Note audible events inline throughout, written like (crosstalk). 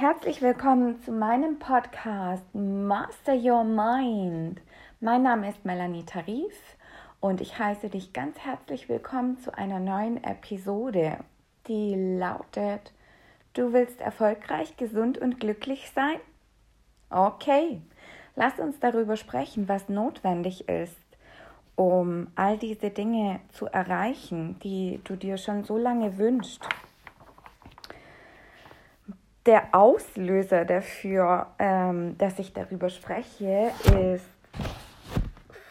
Herzlich willkommen zu meinem Podcast Master Your Mind. Mein Name ist Melanie Tarif und ich heiße dich ganz herzlich willkommen zu einer neuen Episode, die lautet Du willst erfolgreich, gesund und glücklich sein? Okay, lass uns darüber sprechen, was notwendig ist, um all diese Dinge zu erreichen, die du dir schon so lange wünschst der Auslöser dafür, ähm, dass ich darüber spreche, ist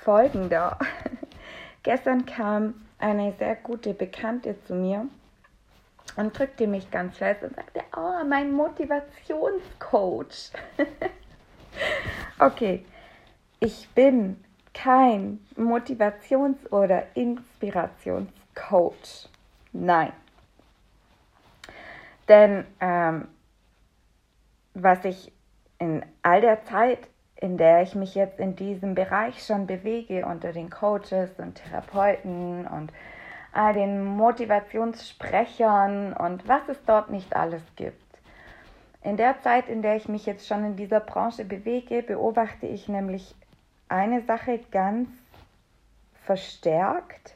folgender. (laughs) Gestern kam eine sehr gute Bekannte zu mir und drückte mich ganz fest und sagte, oh, mein Motivationscoach. (laughs) okay, ich bin kein Motivations- oder Inspirationscoach. Nein. Denn ähm, was ich in all der Zeit, in der ich mich jetzt in diesem Bereich schon bewege, unter den Coaches und Therapeuten und all den Motivationssprechern und was es dort nicht alles gibt. In der Zeit, in der ich mich jetzt schon in dieser Branche bewege, beobachte ich nämlich eine Sache ganz verstärkt,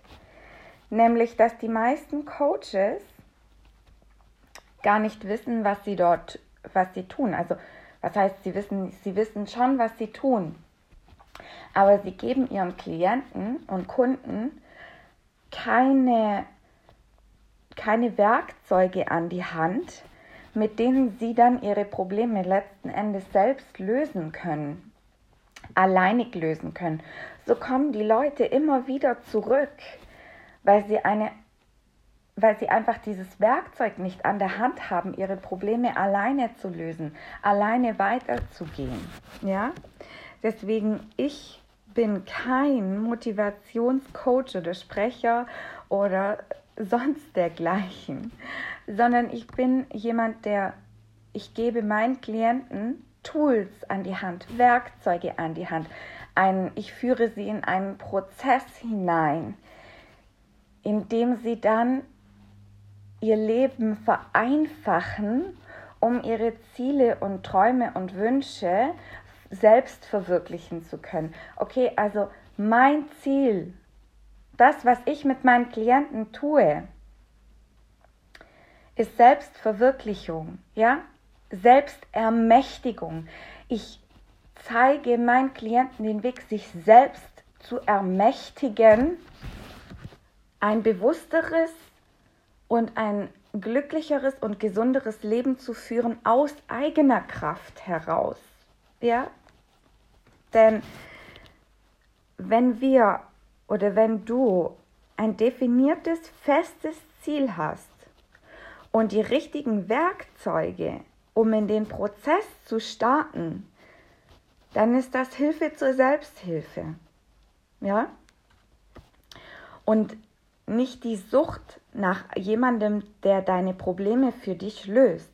nämlich dass die meisten Coaches gar nicht wissen, was sie dort was sie tun. Also, was heißt, sie wissen, sie wissen schon, was sie tun. Aber sie geben ihren Klienten und Kunden keine, keine Werkzeuge an die Hand, mit denen sie dann ihre Probleme letzten Endes selbst lösen können, alleinig lösen können. So kommen die Leute immer wieder zurück, weil sie eine weil sie einfach dieses Werkzeug nicht an der Hand haben, ihre Probleme alleine zu lösen, alleine weiterzugehen. Ja? Deswegen, ich bin kein Motivationscoach oder Sprecher oder sonst dergleichen, sondern ich bin jemand, der, ich gebe meinen Klienten Tools an die Hand, Werkzeuge an die Hand. Ein, ich führe sie in einen Prozess hinein, in dem sie dann ihr Leben vereinfachen, um ihre Ziele und Träume und Wünsche selbst verwirklichen zu können. Okay, also mein Ziel, das, was ich mit meinen Klienten tue, ist Selbstverwirklichung, ja? Selbstermächtigung. Ich zeige meinen Klienten den Weg, sich selbst zu ermächtigen, ein bewussteres und ein glücklicheres und gesunderes Leben zu führen aus eigener Kraft heraus. Ja? Denn wenn wir oder wenn du ein definiertes, festes Ziel hast und die richtigen Werkzeuge, um in den Prozess zu starten, dann ist das Hilfe zur Selbsthilfe. Ja? Und nicht die Sucht nach jemandem, der deine Probleme für dich löst.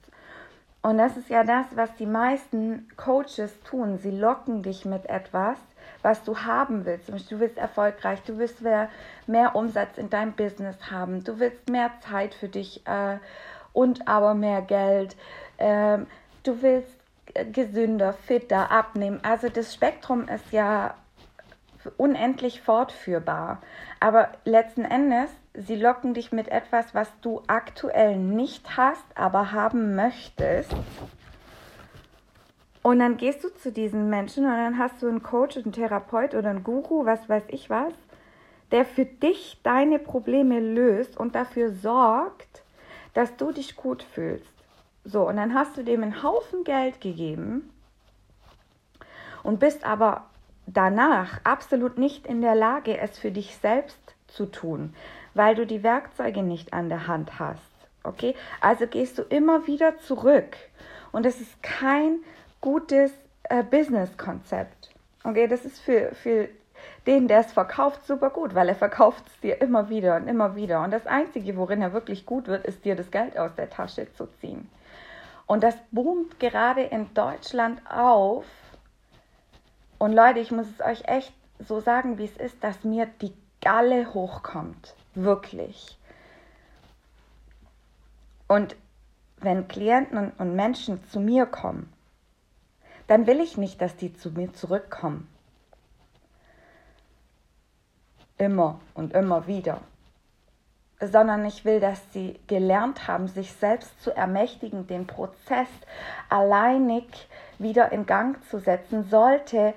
Und das ist ja das, was die meisten Coaches tun. Sie locken dich mit etwas, was du haben willst. Du willst erfolgreich, du willst mehr, mehr Umsatz in deinem Business haben, du willst mehr Zeit für dich äh, und aber mehr Geld. Ähm, du willst gesünder, fitter, abnehmen. Also das Spektrum ist ja unendlich fortführbar. Aber letzten Endes, sie locken dich mit etwas, was du aktuell nicht hast, aber haben möchtest. Und dann gehst du zu diesen Menschen und dann hast du einen Coach, einen Therapeut oder einen Guru, was weiß ich was, der für dich deine Probleme löst und dafür sorgt, dass du dich gut fühlst. So, und dann hast du dem einen Haufen Geld gegeben und bist aber danach absolut nicht in der Lage, es für dich selbst zu tun, weil du die Werkzeuge nicht an der Hand hast. Okay? Also gehst du immer wieder zurück. Und das ist kein gutes äh, Business-Konzept. Okay, das ist für, für den, der es verkauft, super gut, weil er verkauft es dir immer wieder und immer wieder. Und das Einzige, worin er wirklich gut wird, ist dir das Geld aus der Tasche zu ziehen. Und das boomt gerade in Deutschland auf, und Leute, ich muss es euch echt so sagen, wie es ist, dass mir die Galle hochkommt. Wirklich. Und wenn Klienten und, Menschen zu mir kommen, dann will ich nicht, dass die zu mir zurückkommen. Immer und immer wieder. Sondern ich will, dass sie gelernt haben, sich selbst zu ermächtigen, den Prozess alleinig wieder in Gang zu setzen, sollte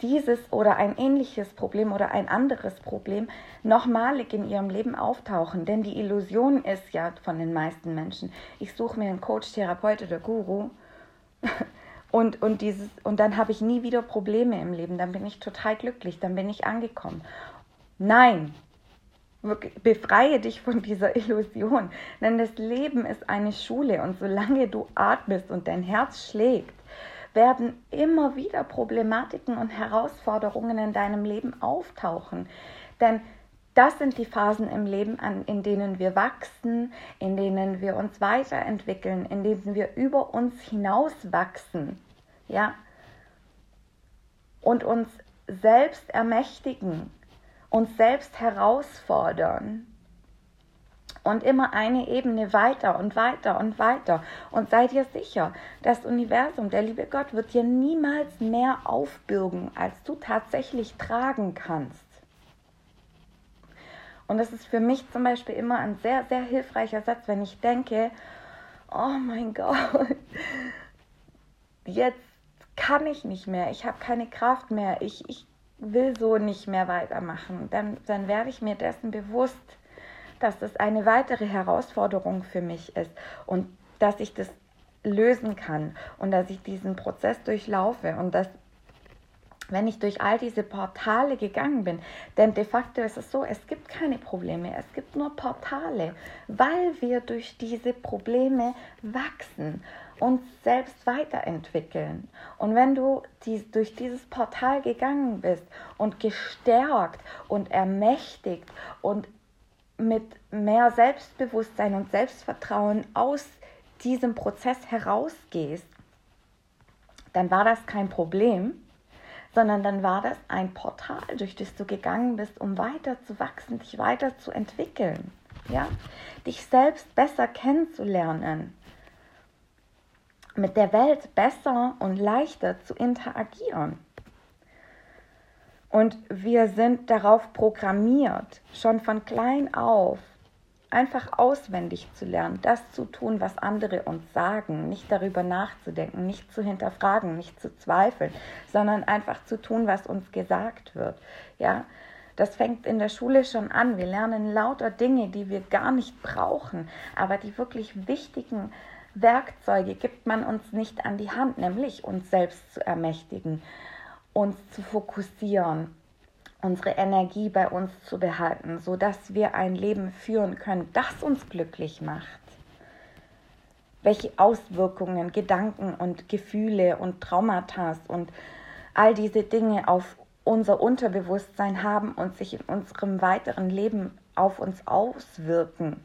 dieses oder ein ähnliches Problem oder ein anderes Problem nochmalig in ihrem Leben auftauchen. Denn die Illusion ist ja von den meisten Menschen, ich suche mir einen Coach, Therapeut oder Guru (laughs) und, und, dieses, und dann habe ich nie wieder Probleme im Leben, dann bin ich total glücklich, dann bin ich angekommen. Nein, befreie dich von dieser Illusion, denn das Leben ist eine Schule und solange du atmest und dein Herz schlägt, werden immer wieder Problematiken und Herausforderungen in deinem Leben auftauchen. Denn das sind die Phasen im Leben, in denen wir wachsen, in denen wir uns weiterentwickeln, in denen wir über uns hinaus wachsen, ja, und uns selbst ermächtigen, uns selbst herausfordern und immer eine Ebene weiter und weiter und weiter. Und sei dir sicher, das Universum, der liebe Gott, wird dir niemals mehr aufbürgen, als du tatsächlich tragen kannst. Und das ist für mich zum Beispiel immer ein sehr, sehr hilfreicher Satz, wenn ich denke, oh mein Gott, jetzt kann ich nicht mehr, ich habe keine Kraft mehr, ich, ich will so nicht mehr weitermachen. Dann, dann werde ich mir dessen bewusst, dass das eine weitere Herausforderung für mich ist und dass ich das lösen kann und dass ich diesen Prozess durchlaufe und dass wenn ich durch all diese Portale gegangen bin, denn de facto ist es so, es gibt keine Probleme, es gibt nur Portale, weil wir durch diese Probleme wachsen, uns selbst weiterentwickeln. Und wenn du dies, durch dieses Portal gegangen bist und gestärkt und ermächtigt und mit mehr Selbstbewusstsein und Selbstvertrauen aus diesem Prozess herausgehst, dann war das kein Problem, sondern dann war das ein Portal, durch das du gegangen bist, um weiter zu wachsen, dich weiter zu entwickeln, ja, dich selbst besser kennenzulernen, mit der Welt besser und leichter zu interagieren. Und wir sind darauf programmiert, schon von klein auf einfach auswendig zu lernen, das zu tun, was andere uns sagen, nicht darüber nachzudenken, nicht zu hinterfragen, nicht zu zweifeln, sondern einfach zu tun, was uns gesagt wird. Ja, das fängt in der Schule schon an. Wir lernen lauter Dinge, die wir gar nicht brauchen, aber die wirklich wichtigen Werkzeuge gibt man uns nicht an die Hand, nämlich uns selbst zu ermächtigen uns zu fokussieren, unsere Energie bei uns zu behalten, sodass wir ein Leben führen können, das uns glücklich macht. Welche Auswirkungen Gedanken und Gefühle und Traumata und all diese Dinge auf unser Unterbewusstsein haben und sich in unserem weiteren Leben auf uns auswirken.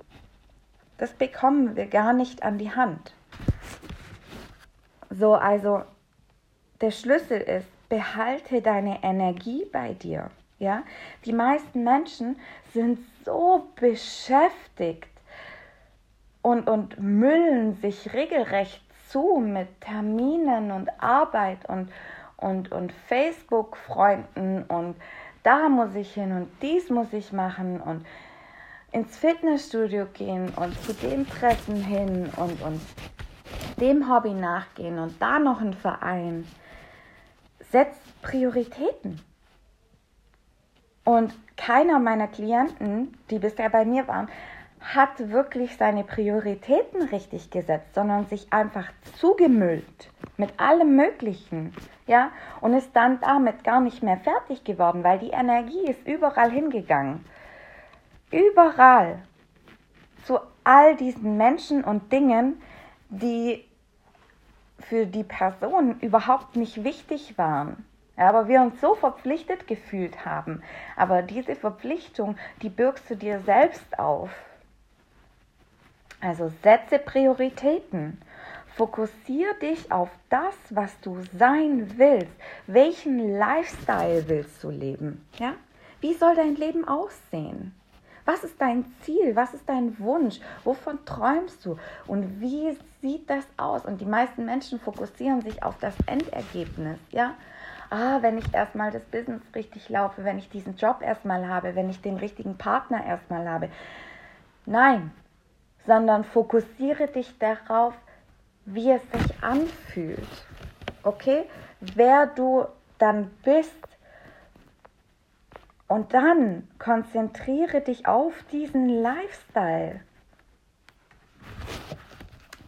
Das bekommen wir gar nicht an die Hand. So, also der Schlüssel ist, behalte deine Energie bei dir. Ja, die meisten Menschen sind so beschäftigt und, und müllen sich regelrecht zu mit Terminen und Arbeit und, und, und Facebook-Freunden und da muss ich hin und dies muss ich machen und ins Fitnessstudio gehen und zu dem Treffen hin und, und dem Hobby nachgehen und da noch ein Verein setzt Prioritäten. Und keiner meiner Klienten, die bisher bei mir waren, hat wirklich seine Prioritäten richtig gesetzt, sondern sich einfach zugemüllt mit allem Möglichen, ja, und ist dann damit gar nicht mehr fertig geworden, weil die Energie ist überall hingegangen. Überall zu all diesen Menschen und Dingen, die für die Person überhaupt nicht wichtig waren. Aber wir uns so verpflichtet gefühlt haben. Aber diese Verpflichtung, die birgst du dir selbst auf. Also setze Prioritäten. Fokussiere dich auf das, was du sein willst. Welchen Lifestyle willst du leben? Ja? Wie soll dein Leben aussehen? Was ist dein Ziel? Was ist dein Wunsch? Wovon träumst du? Und wie sieht das aus? Und die meisten Menschen fokussieren sich auf das Endergebnis, ja? Ah, wenn ich erstmal das Business richtig laufe, wenn ich diesen Job erstmal habe, wenn ich den richtigen Partner erstmal habe. Nein, sondern fokussiere dich darauf, wie es sich anfühlt. Okay? Wer du dann bist. Und dann konzentriere dich auf diesen Lifestyle.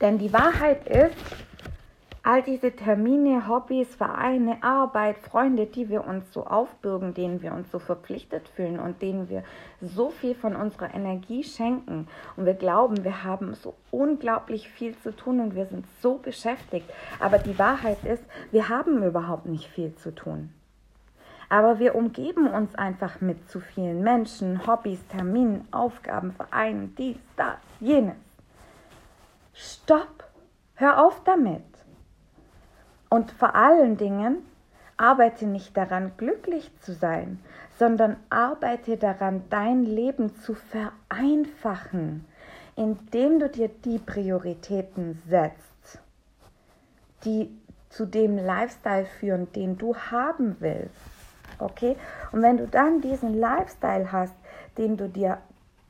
Denn die Wahrheit ist, all diese Termine, Hobbys, Vereine, Arbeit, Freunde, die wir uns so aufbürgen, denen wir uns so verpflichtet fühlen und denen wir so viel von unserer Energie schenken und wir glauben, wir haben so unglaublich viel zu tun und wir sind so beschäftigt. Aber die Wahrheit ist, wir haben überhaupt nicht viel zu tun. Aber wir umgeben uns einfach mit zu vielen Menschen, Hobbys, Terminen, Aufgaben, Vereinen, dies, das, jenes. Stopp! Hör auf damit! Und vor allen Dingen, arbeite nicht daran, glücklich zu sein, sondern arbeite daran, dein Leben zu vereinfachen, indem du dir die Prioritäten setzt, die zu dem Lifestyle führen, den du haben willst. Okay? Und wenn du dann diesen Lifestyle hast, den du dir,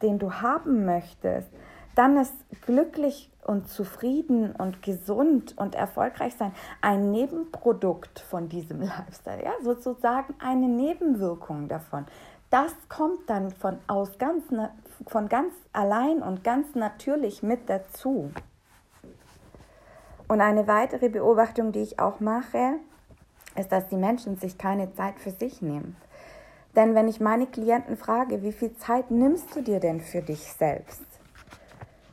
den du haben möchtest, dann ist glücklich und zufrieden und gesund und erfolgreich sein ein Nebenprodukt von diesem (laughs) Lifestyle, ja, sozusagen eine Nebenwirkung davon. Das kommt dann von, aus ganz, von ganz allein und ganz natürlich mit dazu. Und eine weitere Beobachtung, die ich auch mache, ist, dass die Menschen sich keine Zeit für sich nehmen. Denn wenn ich meine Klienten frage, wie viel Zeit nimmst du dir denn für dich selbst?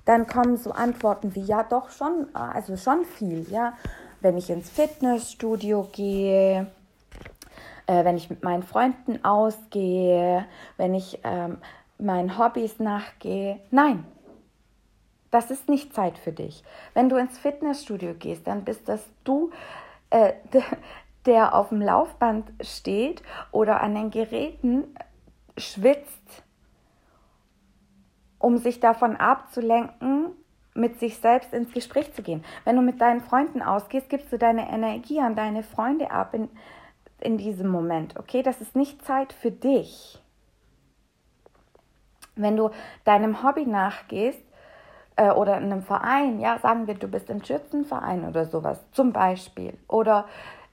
dann kommen so Antworten wie, ja doch schon, also schon viel, ja. Wenn ich ins Fitnessstudio gehe, äh, wenn ich mit meinen Freunden ausgehe, wenn ich ähm, meinen Hobbys nachgehe. Nein, das ist nicht Zeit für dich. Wenn du ins Fitnessstudio gehst, dann bist das du, äh, (laughs) der auf dem Laufband steht oder an den Geräten schwitzt um sich davon abzulenken, mit sich selbst ins Gespräch zu gehen. Wenn du mit deinen Freunden ausgehst, gibst du deine Energie an deine Freunde ab in, in diesem Moment. Okay, das ist nicht Zeit für dich. Wenn du deinem Hobby nachgehst äh, oder in einem Verein, ja, sagen wir, du bist im Schützenverein oder sowas zum Beispiel, oder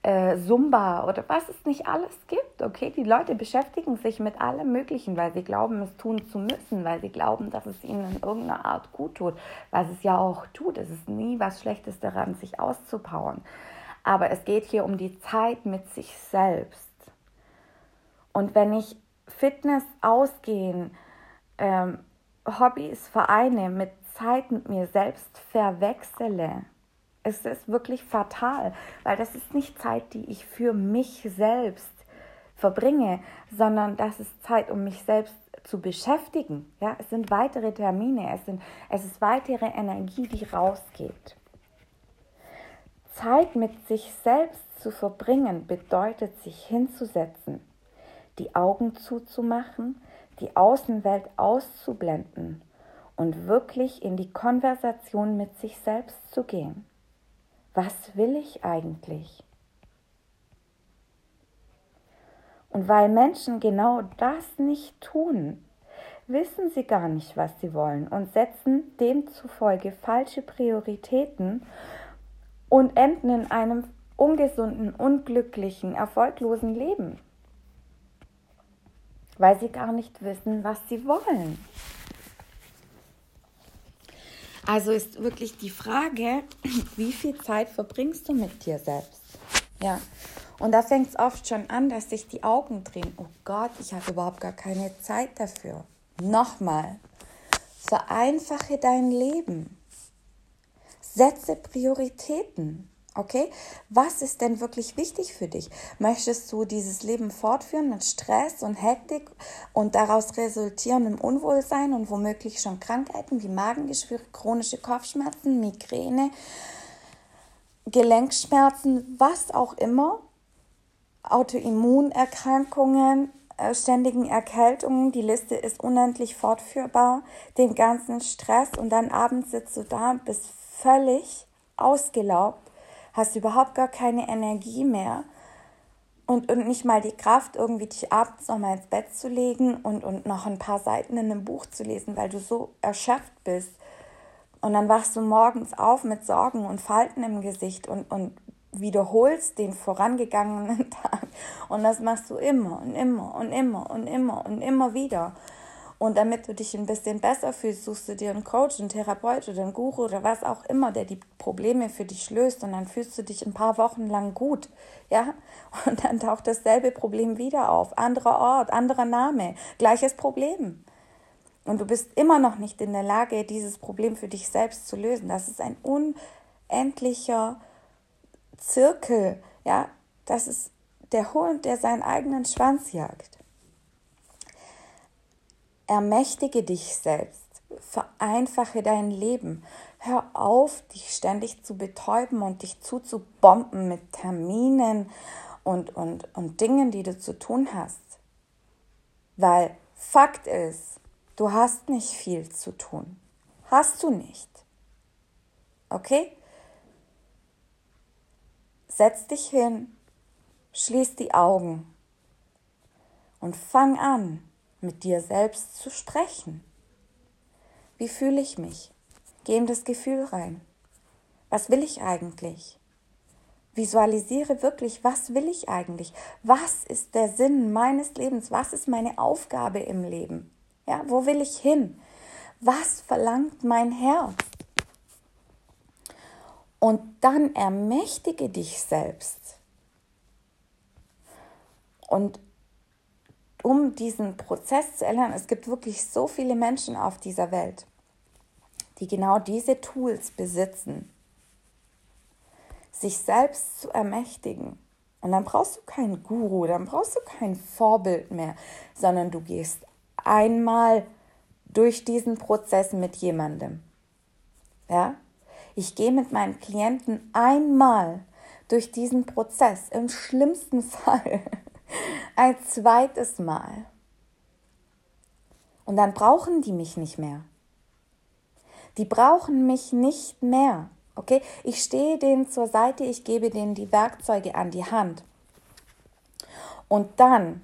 äh, oder was es nicht alles gibt. Okay, die Leute beschäftigen sich mit allem Möglichen, weil sie glauben, es tun zu müssen, weil sie glauben, dass es ihnen in irgendeiner Art gut tut, was es ja auch tut. Es ist nie was Schlechtes daran, sich auszupowern. Aber es geht hier um die Zeit mit sich selbst. Und wenn ich Fitness, Ausgehen, ähm, Hobbys, Vereine mit Zeit mit mir selbst verwechsele, es ist wirklich fatal, weil das ist nicht Zeit, die ich für mich selbst verbringe, sondern das ist Zeit, um mich selbst zu beschäftigen. Ja, es sind weitere Termine, es, sind, es ist weitere Energie, die rausgeht. Zeit mit sich selbst zu verbringen bedeutet, sich hinzusetzen, die Augen zuzumachen, die Außenwelt auszublenden und wirklich in die Konversation mit sich selbst zu gehen was will ich eigentlich? Und weil Menschen genau das nicht tun, wissen sie gar nicht, was sie wollen und setzen demzufolge falsche Prioritäten und enden in einem ungesunden, unglücklichen, erfolglosen Leben, weil sie gar nicht wissen, was sie wollen. Also ist wirklich die Frage, (laughs) wie viel Zeit verbringst du mit dir selbst? Ja. Und da fängt es oft schon an, dass sich die Augen drehen. Oh Gott, ich habe überhaupt gar keine Zeit dafür. Nochmal, vereinfache dein Leben. Setze Prioritäten. Okay, was ist denn wirklich wichtig für dich? Möchtest du dieses Leben fortführen mit Stress und Hektik und daraus resultierendem Unwohlsein und womöglich schon Krankheiten wie Magengeschwüre, chronische Kopfschmerzen, Migräne, Gelenkschmerzen, was auch immer, Autoimmunerkrankungen, äh, ständigen Erkältungen, die Liste ist unendlich fortführbar, den ganzen Stress und dann abends sitzt du da und bist völlig ausgelaugt, hast überhaupt gar keine Energie mehr und, und nicht mal die Kraft, irgendwie dich abends noch mal ins Bett zu legen und, und noch ein paar Seiten in einem Buch zu lesen, weil du so erschöpft bist. Und dann wachst du morgens auf mit Sorgen und Falten im Gesicht und, und wiederholst den vorangegangenen (laughs) Tag. Und das machst du immer und immer und immer und immer und immer wieder. Und damit du dich ein bisschen besser fühlst, suchst du dir einen Coach, einen Therapeut oder einen Guru oder was auch immer, der die Probleme für dich löst. Und dann fühlst du dich ein paar Wochen lang gut. Ja? Und dann taucht dasselbe Problem wieder auf. Anderer Ort, anderer Name, gleiches Problem. Und du bist immer noch nicht in der Lage, dieses Problem für dich selbst zu lösen. Das ist ein unendlicher Zirkel, ja, das ist der Hund, der seinen eigenen Schwanz jagt. Ermächtige dich selbst, vereinfache dein Leben. Hör auf, dich ständig zu betäuben und dich zuzubomben mit Terminen und, und, und Dingen, die du zu tun hast. Weil Fakt ist, du hast nicht viel zu tun. Hast du nicht. Okay? Setz dich hin, schließ die Augen und fang an, mit dir selbst zu sprechen. Wie fühle ich mich? Geh in das Gefühl rein. Was will ich eigentlich? Visualisiere wirklich, was will ich eigentlich? Was ist der Sinn meines Lebens? Was ist meine Aufgabe im Leben? Ja, wo will ich hin? Was verlangt mein Herz? Und dann ermächtige dich selbst. Und um diesen Prozess zu erlernen, es gibt wirklich so viele Menschen auf dieser Welt, die genau diese Tools besitzen, sich selbst zu ermächtigen. Und dann brauchst du keinen Guru, dann brauchst du kein Vorbild mehr, sondern du gehst einmal durch diesen Prozess mit jemandem. Ja? Ich gehe mit meinen Klienten einmal durch diesen Prozess, im schlimmsten (laughs) Fall (laughs) ein zweites Mal. Und dann brauchen die mich nicht mehr. Die brauchen mich nicht mehr. Okay? Ich stehe denen zur Seite, ich gebe denen die Werkzeuge an die Hand. Und dann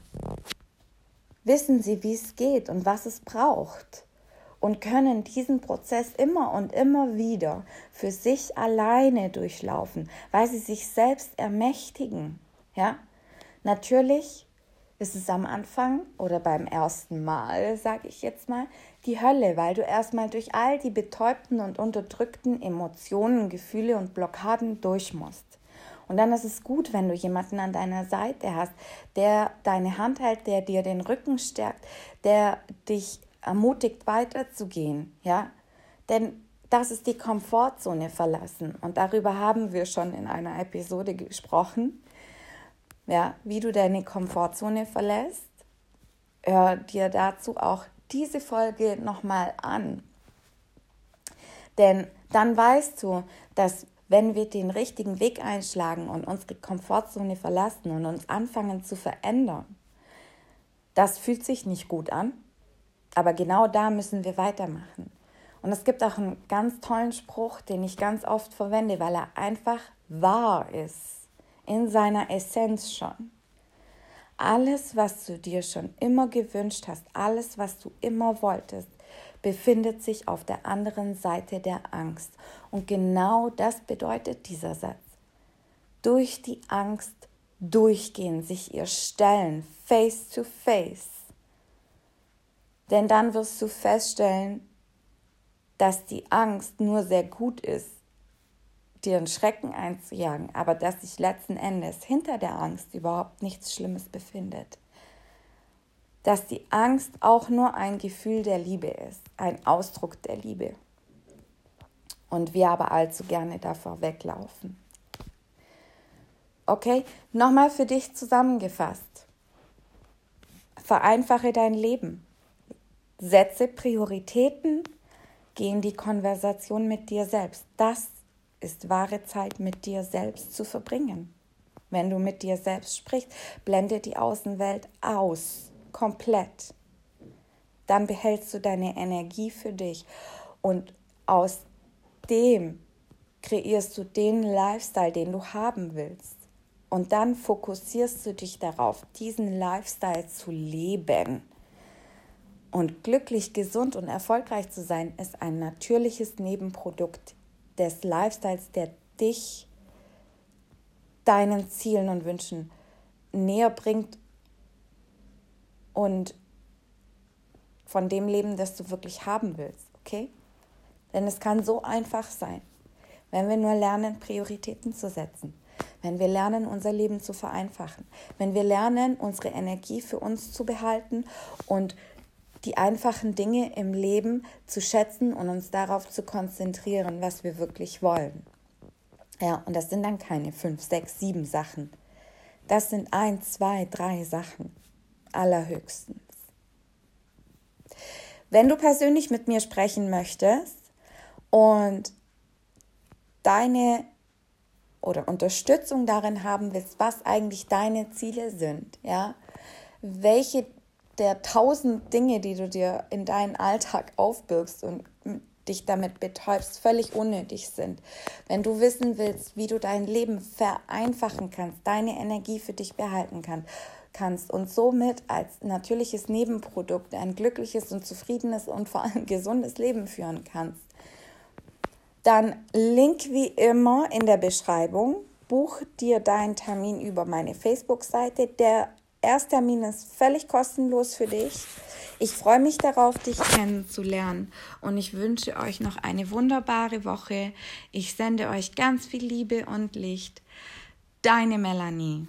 wissen sie, wie es geht und was es braucht und können diesen Prozess immer und immer wieder für sich alleine durchlaufen, weil sie sich selbst ermächtigen. Ja, natürlich ist es am Anfang oder beim ersten Mal, sage ich jetzt mal, die Hölle, weil du erstmal durch all die betäubten und unterdrückten Emotionen, Gefühle und Blockaden durch musst. Und dann ist es gut, wenn du jemanden an deiner Seite hast, der deine Hand hält, der dir den Rücken stärkt, der dich ermutigt weiterzugehen, ja? Denn das ist die Komfortzone verlassen und darüber haben wir schon in einer Episode gesprochen. Ja, wie du deine Komfortzone verlässt. Hör dir dazu auch diese Folge nochmal an. Denn dann weißt du, dass wenn wir den richtigen Weg einschlagen und unsere Komfortzone verlassen und uns anfangen zu verändern, das fühlt sich nicht gut an, aber genau da müssen wir weitermachen. Und es gibt auch einen ganz tollen Spruch, den ich ganz oft verwende, weil er einfach wahr ist, in seiner Essenz schon. Alles, was du dir schon immer gewünscht hast, alles, was du immer wolltest, befindet sich auf der anderen Seite der Angst. Und genau das bedeutet dieser Satz. Durch die Angst durchgehen, sich ihr stellen, face to face denn dann wirst du feststellen, dass die Angst nur sehr gut ist, dir einen Schrecken einzujagen, aber dass sich letzten Endes hinter der Angst überhaupt nichts Schlimmes befindet. Dass die Angst auch nur ein Gefühl der Liebe ist, ein Ausdruck der Liebe. Und wir aber allzu gerne davor weglaufen. Okay, nochmal für dich zusammengefasst. Vereinfache dein Leben. Setze Prioritäten, geh in die Konversation mit dir selbst. Das ist wahre Zeit, mit dir selbst zu verbringen. Wenn du mit dir selbst sprichst, blende die Außenwelt aus. komplett, dann behältst du deine Energie für dich und aus dem kreierst du den Lifestyle, den du haben willst. Und dann fokussierst du dich darauf, diesen Lifestyle zu leben. Und glücklich, gesund und erfolgreich zu sein, ist ein natürliches Nebenprodukt des Lifestyles, der dich deinen Zielen und Wünschen näher bringt und von dem Leben, das du wirklich haben willst, okay? Denn es kann so einfach sein, wenn wir nur lernen, Prioritäten zu setzen, wenn wir lernen, unser Leben zu vereinfachen, wenn wir lernen, unsere Energie für uns zu behalten und die einfachen Dinge im Leben zu schätzen und uns darauf zu konzentrieren, was wir wirklich wollen. Ja, und das sind dann keine fünf, sechs, sieben Sachen. Das sind ein, zwei, drei Sachen. Allerhöchstens. Wenn du persönlich mit mir sprechen möchtest und deine oder Unterstützung darin haben willst, was eigentlich deine Ziele sind, ja, welche der tausend Dinge, die du dir in deinen Alltag aufbürgst und dich damit betäubst, völlig unnötig sind. Wenn du wissen willst, wie du dein Leben vereinfachen kannst, deine Energie für dich behalten kann, kannst und somit als natürliches Nebenprodukt ein glückliches und zufriedenes und vor allem gesundes Leben führen kannst, dann Link wie immer in der Beschreibung. Buch dir deinen Termin über meine Facebook-Seite. Der Ersttermin ist völlig kostenlos für dich. Ich freue mich darauf, dich kennenzulernen und ich wünsche euch noch eine wunderbare Woche. Ich sende euch ganz viel Liebe und Licht. Deine Melanie.